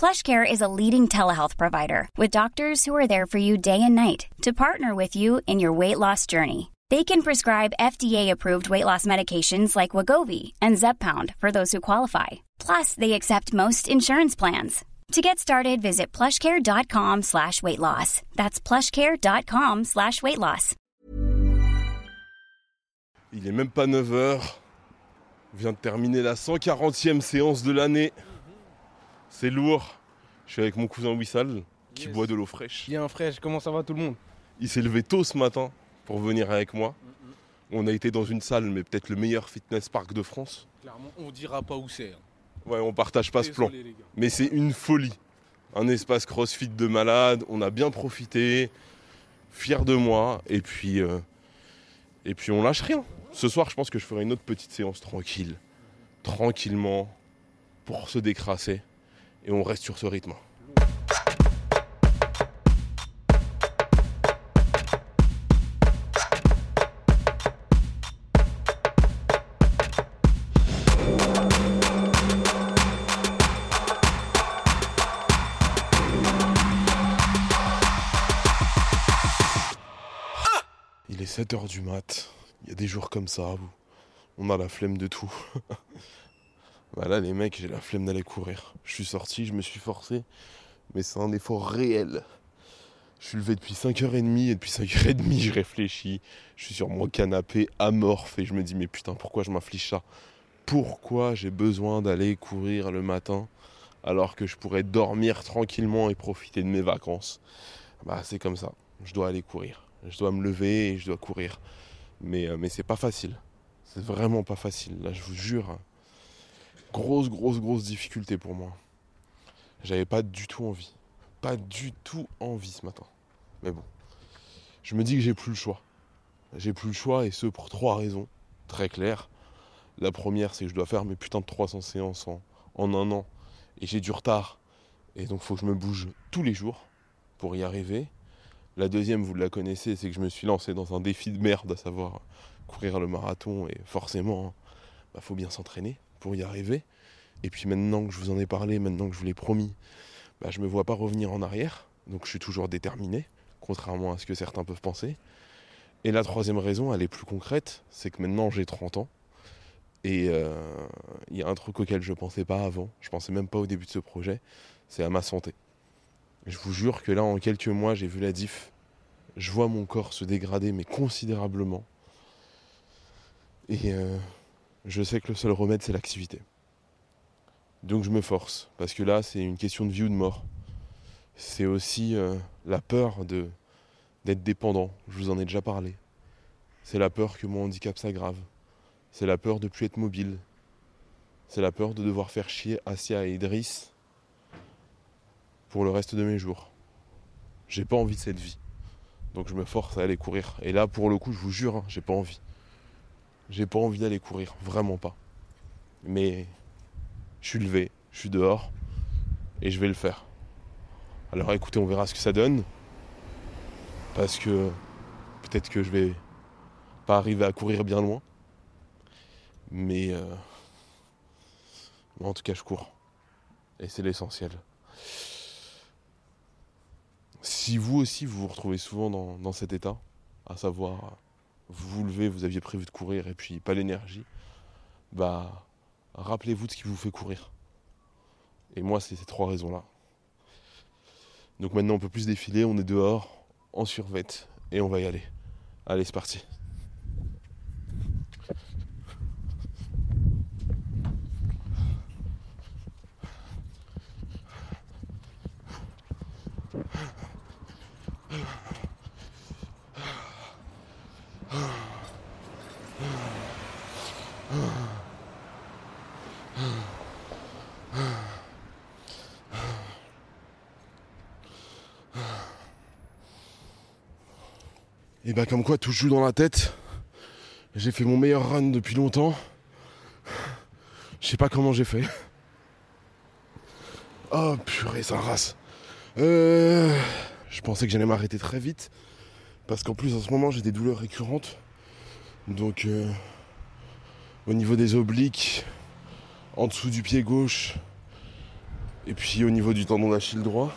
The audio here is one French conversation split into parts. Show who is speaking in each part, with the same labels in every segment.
Speaker 1: PlushCare is a leading telehealth provider with doctors who are there for you day and night to partner with you in your weight loss journey. They can prescribe FDA-approved weight loss medications like Wagovi and Zepbound for those who qualify. Plus, they accept most insurance plans. To get started, visit plushcare.com slash weight loss. That's plushcare.com slash weight loss.
Speaker 2: Il est même pas 9h. On vient de terminer la 140e séance de l'année. C'est lourd. Je suis avec mon cousin Wissal qui
Speaker 3: Yes.
Speaker 2: boit de l'eau fraîche.
Speaker 3: Bien fraîche, comment ça va tout le monde?
Speaker 2: Il s'est levé tôt ce matin pour venir avec moi. On a été dans une salle, mais peut-être le meilleur fitness park de France.
Speaker 3: Clairement, on dira pas où c'est. hein.
Speaker 2: Ouais, on partage pas ce plan. Mais c'est une folie. Un espace crossfit de malade. On a bien profité. Fier de moi. Et puis, euh, et puis on lâche rien. Ce soir, je pense que je ferai une autre petite séance tranquille. Tranquillement. Pour se décrasser. Et on reste sur ce rythme. Il est 7h du mat. Il y a des jours comme ça où on a la flemme de tout. bah là, les mecs, j'ai la flemme d'aller courir. Je suis sorti, je me suis forcé, mais c'est un effort réel. Je suis levé depuis 5h30 et depuis 5h30, je réfléchis. Je suis sur mon canapé amorphe et je me dis, mais putain, pourquoi je m'afflige ça? Pourquoi j'ai besoin d'aller courir le matin alors que je pourrais dormir tranquillement et profiter de mes vacances? Bah, c'est comme ça. Je dois aller courir. Je dois me lever et je dois courir. Mais, euh, mais c'est pas facile. C'est vraiment pas facile. Là, je vous jure. Grosse, grosse, grosse difficulté pour moi. J'avais pas du tout envie. Pas du tout envie ce matin. Mais bon. Je me dis que j'ai plus le choix. J'ai plus le choix et ce pour trois raisons. Très claires. La première, c'est que je dois faire mes putains de 300 séances en, un an. Et j'ai du retard. Et donc, faut que je me bouge tous les jours pour y arriver. La deuxième, vous la connaissez, c'est que je me suis lancé dans un défi de merde, à savoir courir le marathon. Et forcément, il faut bien s'entraîner pour y arriver. Et puis maintenant que je vous en ai parlé, maintenant que je vous l'ai promis, bah, je ne me vois pas revenir en arrière. Donc je suis toujours déterminé, contrairement à ce que certains peuvent penser. Et la troisième raison, elle est plus concrète, c'est que maintenant j'ai 30 ans. Et euh, il y a un truc auquel je pensais pas avant, je pensais même pas au début de ce projet, c'est à ma santé. Je vous jure que là, en quelques mois, j'ai vu la diff. Je vois mon corps se dégrader, mais considérablement. Et euh, je sais que le seul remède, c'est l'activité. Donc je me force, parce que là, c'est une question de vie ou de mort. C'est aussi euh, la peur d'être dépendant. Je vous en ai déjà parlé. C'est la peur que mon handicap s'aggrave. C'est la peur de plus être mobile. C'est la peur de devoir faire chier Asia et Idriss pour le reste de mes jours. J'ai pas envie de cette vie. Donc je me force à aller courir. Et là, pour le coup, je vous jure, hein, j'ai pas envie. J'ai pas envie d'aller courir, vraiment pas. Mais je suis levé, je suis dehors, et je vais le faire. Alors écoutez, on verra ce que ça donne. Parce que peut-être que je vais pas arriver à courir bien loin. Mais euh, en tout cas, je cours. Et c'est l'essentiel. Si vous aussi vous vous retrouvez souvent dans, dans cet état, à savoir vous vous levez, vous aviez prévu de courir et puis pas l'énergie, bah rappelez-vous de ce qui vous fait courir. Et moi c'est ces trois raisons-là. Donc maintenant on peut plus défiler, on est dehors, en survette, et on va y aller. Allez c'est parti. Et bah comme quoi tout joue dans la tête. J'ai fait mon meilleur run depuis longtemps. Je sais pas comment j'ai fait. Oh purée, ça race. Euh, je pensais que j'allais m'arrêter très vite. Parce qu'en plus en ce moment j'ai des douleurs récurrentes. Donc euh, au niveau des obliques, en dessous du pied gauche, et puis au niveau du tendon d'Achille droit,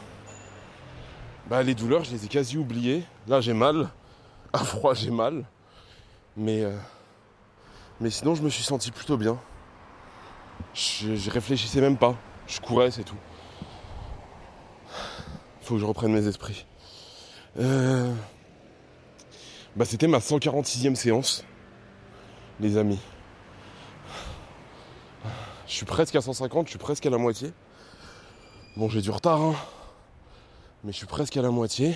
Speaker 2: bah les douleurs je les ai quasi oubliées. Là j'ai mal. À froid j'ai mal. Mais, euh, mais sinon je me suis senti plutôt bien. Je, réfléchissais même pas. Je courais, c'est tout. Faut que je reprenne mes esprits. Euh, bah, c'était ma 146e séance, les amis. Je suis presque à 150, je suis presque à la moitié. Bon, j'ai du retard, hein. Mais je suis presque à la moitié.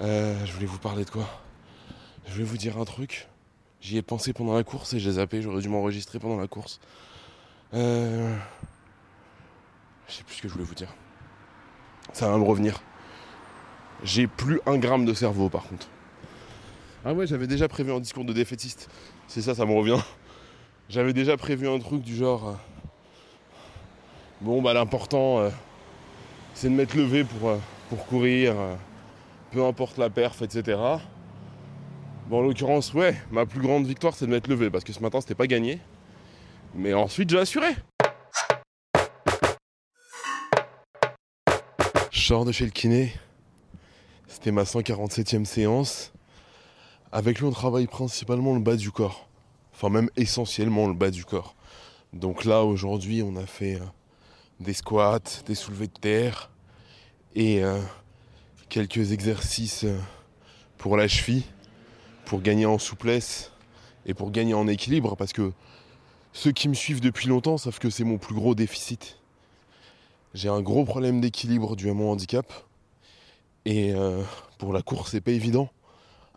Speaker 2: Euh, je voulais vous parler de quoi? Je voulais vous dire un truc. J'y ai pensé pendant la course et j'ai zappé. J'aurais dû m'enregistrer pendant la course. Euh... Je sais plus ce que je voulais vous dire. Ça va me revenir. J'ai plus un gramme de cerveau par contre. Ah ouais, j'avais déjà prévu un discours de défaitiste. C'est ça, ça me revient. J'avais déjà prévu un truc du genre. euh, Bon, bah l'important, euh, c'est de m'être levé pour, euh, pour courir, peu importe la perf, etc. Bon, en l'occurrence, ouais, ma plus grande victoire, c'est de m'être levé parce que ce matin, c'était pas gagné. Mais ensuite, j'ai assuré. Je de chez le kiné. C'était ma 147e séance. Avec lui, on travaille principalement le bas du corps. Enfin, même essentiellement le bas du corps. Donc là, aujourd'hui, on a fait euh, des squats, des soulevés de terre et euh, quelques exercices euh, pour la cheville, pour gagner en souplesse et pour gagner en équilibre. Parce que ceux qui me suivent depuis longtemps savent que c'est mon plus gros déficit. J'ai un gros problème d'équilibre dû à mon handicap. Et euh, pour la course, c'est pas évident.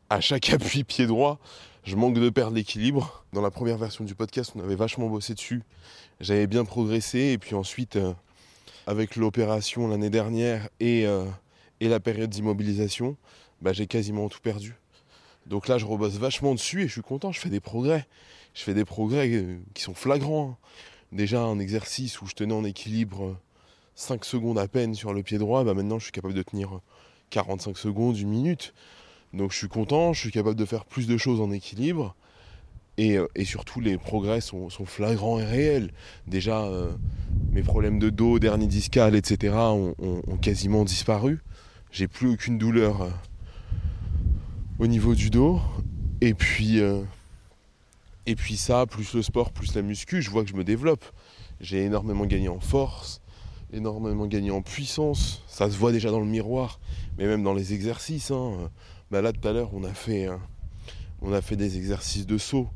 Speaker 2: À chaque appui pied droit, je manque de perdre l'équilibre. Dans la première version du podcast, on avait vachement bossé dessus. J'avais bien progressé. Et puis ensuite, euh, avec l'opération l'année dernière et, et la période d'immobilisation, bah, j'ai quasiment tout perdu. Donc là, je rebosse vachement dessus et je suis content. Je fais des progrès. Je fais des progrès euh, qui sont flagrants. hein. Déjà, un exercice où je tenais en équilibre euh, 5 secondes à peine sur le pied droit, bah maintenant je suis capable de tenir 45 secondes, une minute. Donc je suis content, je suis capable de faire plus de choses en équilibre. Et, euh, surtout, les progrès sont, flagrants et réels. Déjà, euh, mes problèmes de dos, dernier discal, etc. ont quasiment disparu. J'ai plus aucune douleur euh, au niveau du dos. Et puis, euh, et puis ça, plus le sport, plus la muscu, je vois que je me développe. J'ai énormément gagné en force, énormément gagné en puissance. Ça se voit déjà dans le miroir, mais même dans les exercices. hein. Bah là, tout à l'heure, on a fait, euh, on a fait des exercices de saut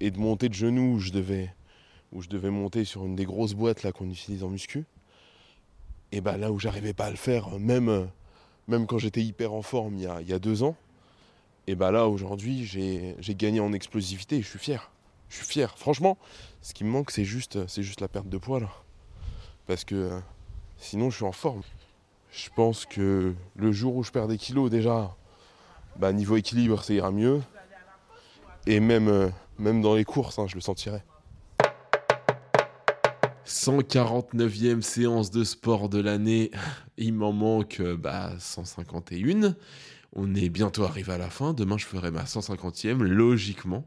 Speaker 2: et de montée de genoux où je devais, où je devais monter sur une des grosses boîtes qu'on utilise en muscu. Et bah là où j'arrivais pas à le faire, même, même quand j'étais hyper en forme il y a, deux ans, et bah là aujourd'hui j'ai gagné en explosivité et je suis fier. Je suis fier. Franchement, ce qui me manque c'est juste, la perte de poids là. Parce que sinon je suis en forme. Je pense que le jour où je perds des kilos déjà, bah niveau équilibre ça ira mieux. Et même, euh, même dans les courses, hein, je le sentirai.
Speaker 4: 149e séance de sport de l'année. Il m'en manque bah, 151. On est bientôt arrivé à la fin. Demain, je ferai ma 150e, logiquement.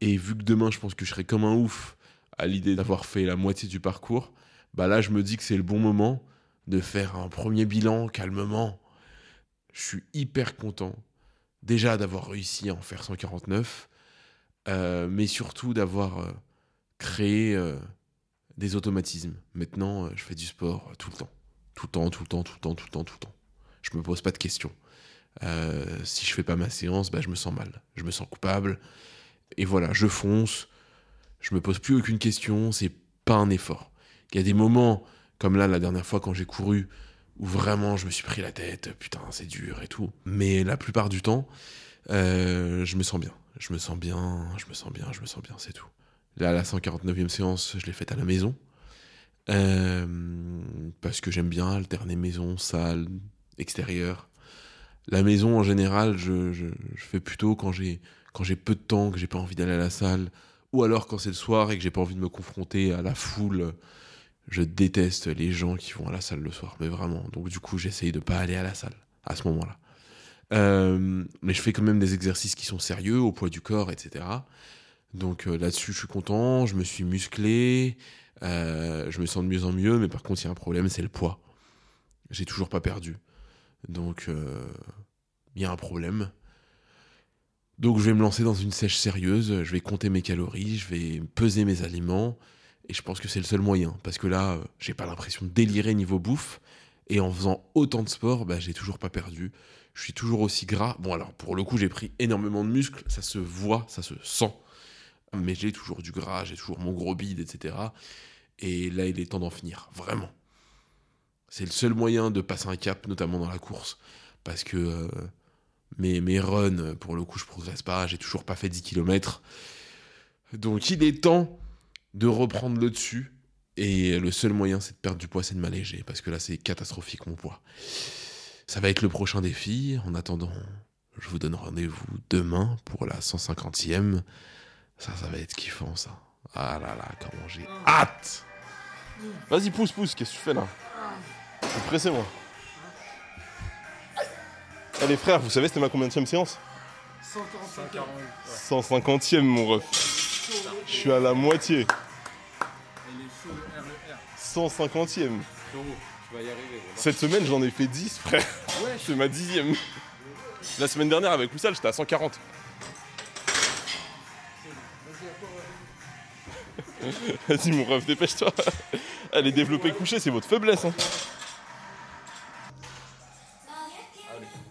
Speaker 4: Et vu que demain, je pense que je serai comme un ouf à l'idée d'avoir fait la moitié du parcours, bah là, je me dis que c'est le bon moment de faire un premier bilan calmement. Je suis hyper content déjà d'avoir réussi à en faire 149, euh, mais surtout d'avoir euh, créé euh, des automatismes. Maintenant, euh, je fais du sport euh, tout le temps. Tout le temps, tout le temps, tout le temps, tout le temps, tout le temps. Je me pose pas de questions. Euh, si je fais pas ma séance, bah, je me sens mal. Je me sens coupable. Et voilà, je fonce. Je me pose plus aucune question. C'est pas un effort. Il y a des moments, comme là, la dernière fois quand j'ai couru, où vraiment je me suis pris la tête. Putain, c'est dur et tout. Mais la plupart du temps, je me sens bien. Je me sens bien, je me sens bien, je me sens bien, c'est tout. Là, la 149e séance, je l'ai faite à la maison. Euh, parce que j'aime bien alterner maison, salle, extérieur. La maison, en général, je, fais plutôt quand j'ai quand j'ai peu de temps, que j'ai pas envie d'aller à la salle, ou alors quand c'est le soir et que j'ai pas envie de me confronter à la foule. Je déteste les gens qui vont à la salle le soir, mais vraiment. Donc du coup, j'essaye de pas aller à la salle à ce moment-là. Euh, mais je fais quand même des exercices qui sont sérieux, au poids du corps, etc. Donc euh, là-dessus, je suis content, je me suis musclé, euh, je me sens de mieux en mieux, mais par contre, il y a un problème, c'est le poids. J'ai toujours pas perdu. Donc, euh, il y a un problème. Donc, je vais me lancer dans une sèche sérieuse, je vais compter mes calories, je vais peser mes aliments, et je pense que c'est le seul moyen, parce que là, j'ai pas l'impression de délirer niveau bouffe, et en faisant autant de sport, bah, j'ai toujours pas perdu. Je suis toujours aussi gras. Bon, alors, pour le coup, j'ai pris énormément de muscles, ça se voit, ça se sent mais j'ai toujours du gras, j'ai toujours mon gros bide, etc. Et là, il est temps d'en finir, vraiment. C'est le seul moyen de passer un cap, notamment dans la course, parce que euh, mes, mes runs, pour le coup, je progresse pas, j'ai toujours pas fait 10 km. Donc il est temps de reprendre le dessus, et le seul moyen, c'est de perdre du poids, c'est de m'alléger, parce que là, c'est catastrophique mon poids. Ça va être le prochain défi. En attendant, je vous donne rendez-vous demain pour la 150e. Ça, ça va être kiffant, ça. Ah là là, comment j'ai hâte
Speaker 2: Vas-y, pousse, pousse, qu'est-ce que tu fais là Je suis pressé, moi. Allez, frère, vous savez, c'était ma combien de séance 150e, mon ref. Je suis à la moitié. 150e. Cette semaine, j'en ai fait 10, frère. C'est ma dixième. La semaine dernière, avec Oussal, j'étais à 140. Vas-y, mon ref, dépêche-toi. Allez, développer couché, c'est votre faiblesse. Hein.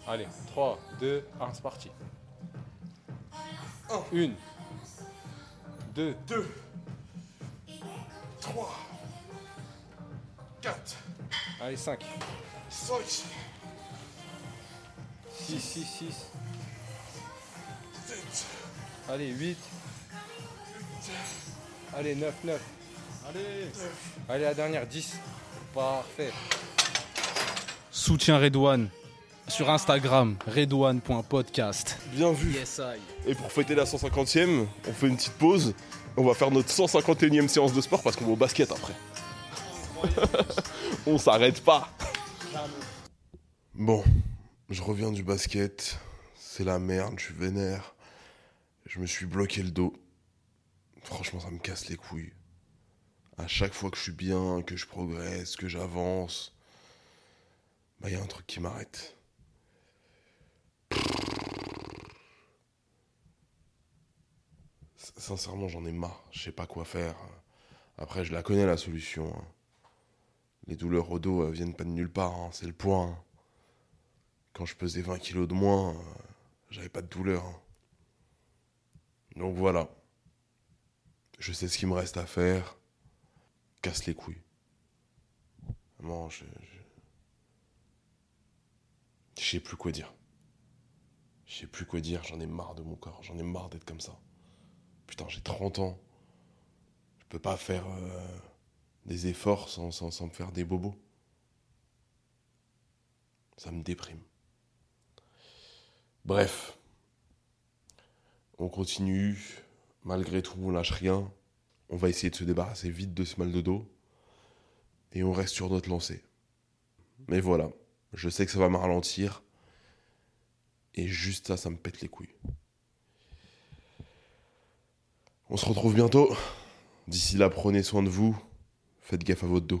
Speaker 3: Allez, 3, 2, 1, c'est parti. 1, 2,
Speaker 2: 2, 3, 4,
Speaker 3: allez, 5,
Speaker 2: 5,
Speaker 3: 6, 6, 6,
Speaker 2: 7,
Speaker 3: allez, 8, allez, 9, 9,
Speaker 2: allez,
Speaker 3: allez, la dernière, 10. Parfait. Soutien Redouane sur Instagram, redouane.podcast.
Speaker 2: bien vu.
Speaker 3: Yes, I.
Speaker 2: Et pour fêter la 150e, on fait une petite pause. On va faire notre 151e séance de sport parce qu'on va au basket après. on s'arrête pas. Bon, je reviens du basket. C'est la merde, je suis vénère. Je me suis bloqué le dos. Franchement, ça me casse les couilles. À chaque fois que je suis bien, que je progresse, que j'avance, bah il y a un truc qui m'arrête. Sincèrement, j'en ai marre. Je sais pas quoi faire. Après, je la connais la solution. hein. Les douleurs au dos viennent pas de nulle part. hein. C'est le point. Quand je pesais 20 kilos de moins, euh, j'avais pas de douleur. hein. Donc voilà. Je sais ce qu'il me reste à faire. Casse les couilles. Vraiment, je. Je, sais plus quoi dire. Je sais plus quoi dire. J'en ai marre de mon corps. J'en ai marre d'être comme ça. Putain, j'ai 30 ans. Je peux pas faire euh, des efforts sans, sans, sans me faire des bobos. Ça me déprime. Bref. On continue. Malgré tout, on lâche rien. On va essayer de se débarrasser vite de ce mal de dos. Et on reste sur notre lancée. Mais voilà. Je sais que ça va me ralentir. Et juste ça, ça me pète les couilles. On se retrouve bientôt. D'ici là, prenez soin de vous. Faites gaffe à votre dos.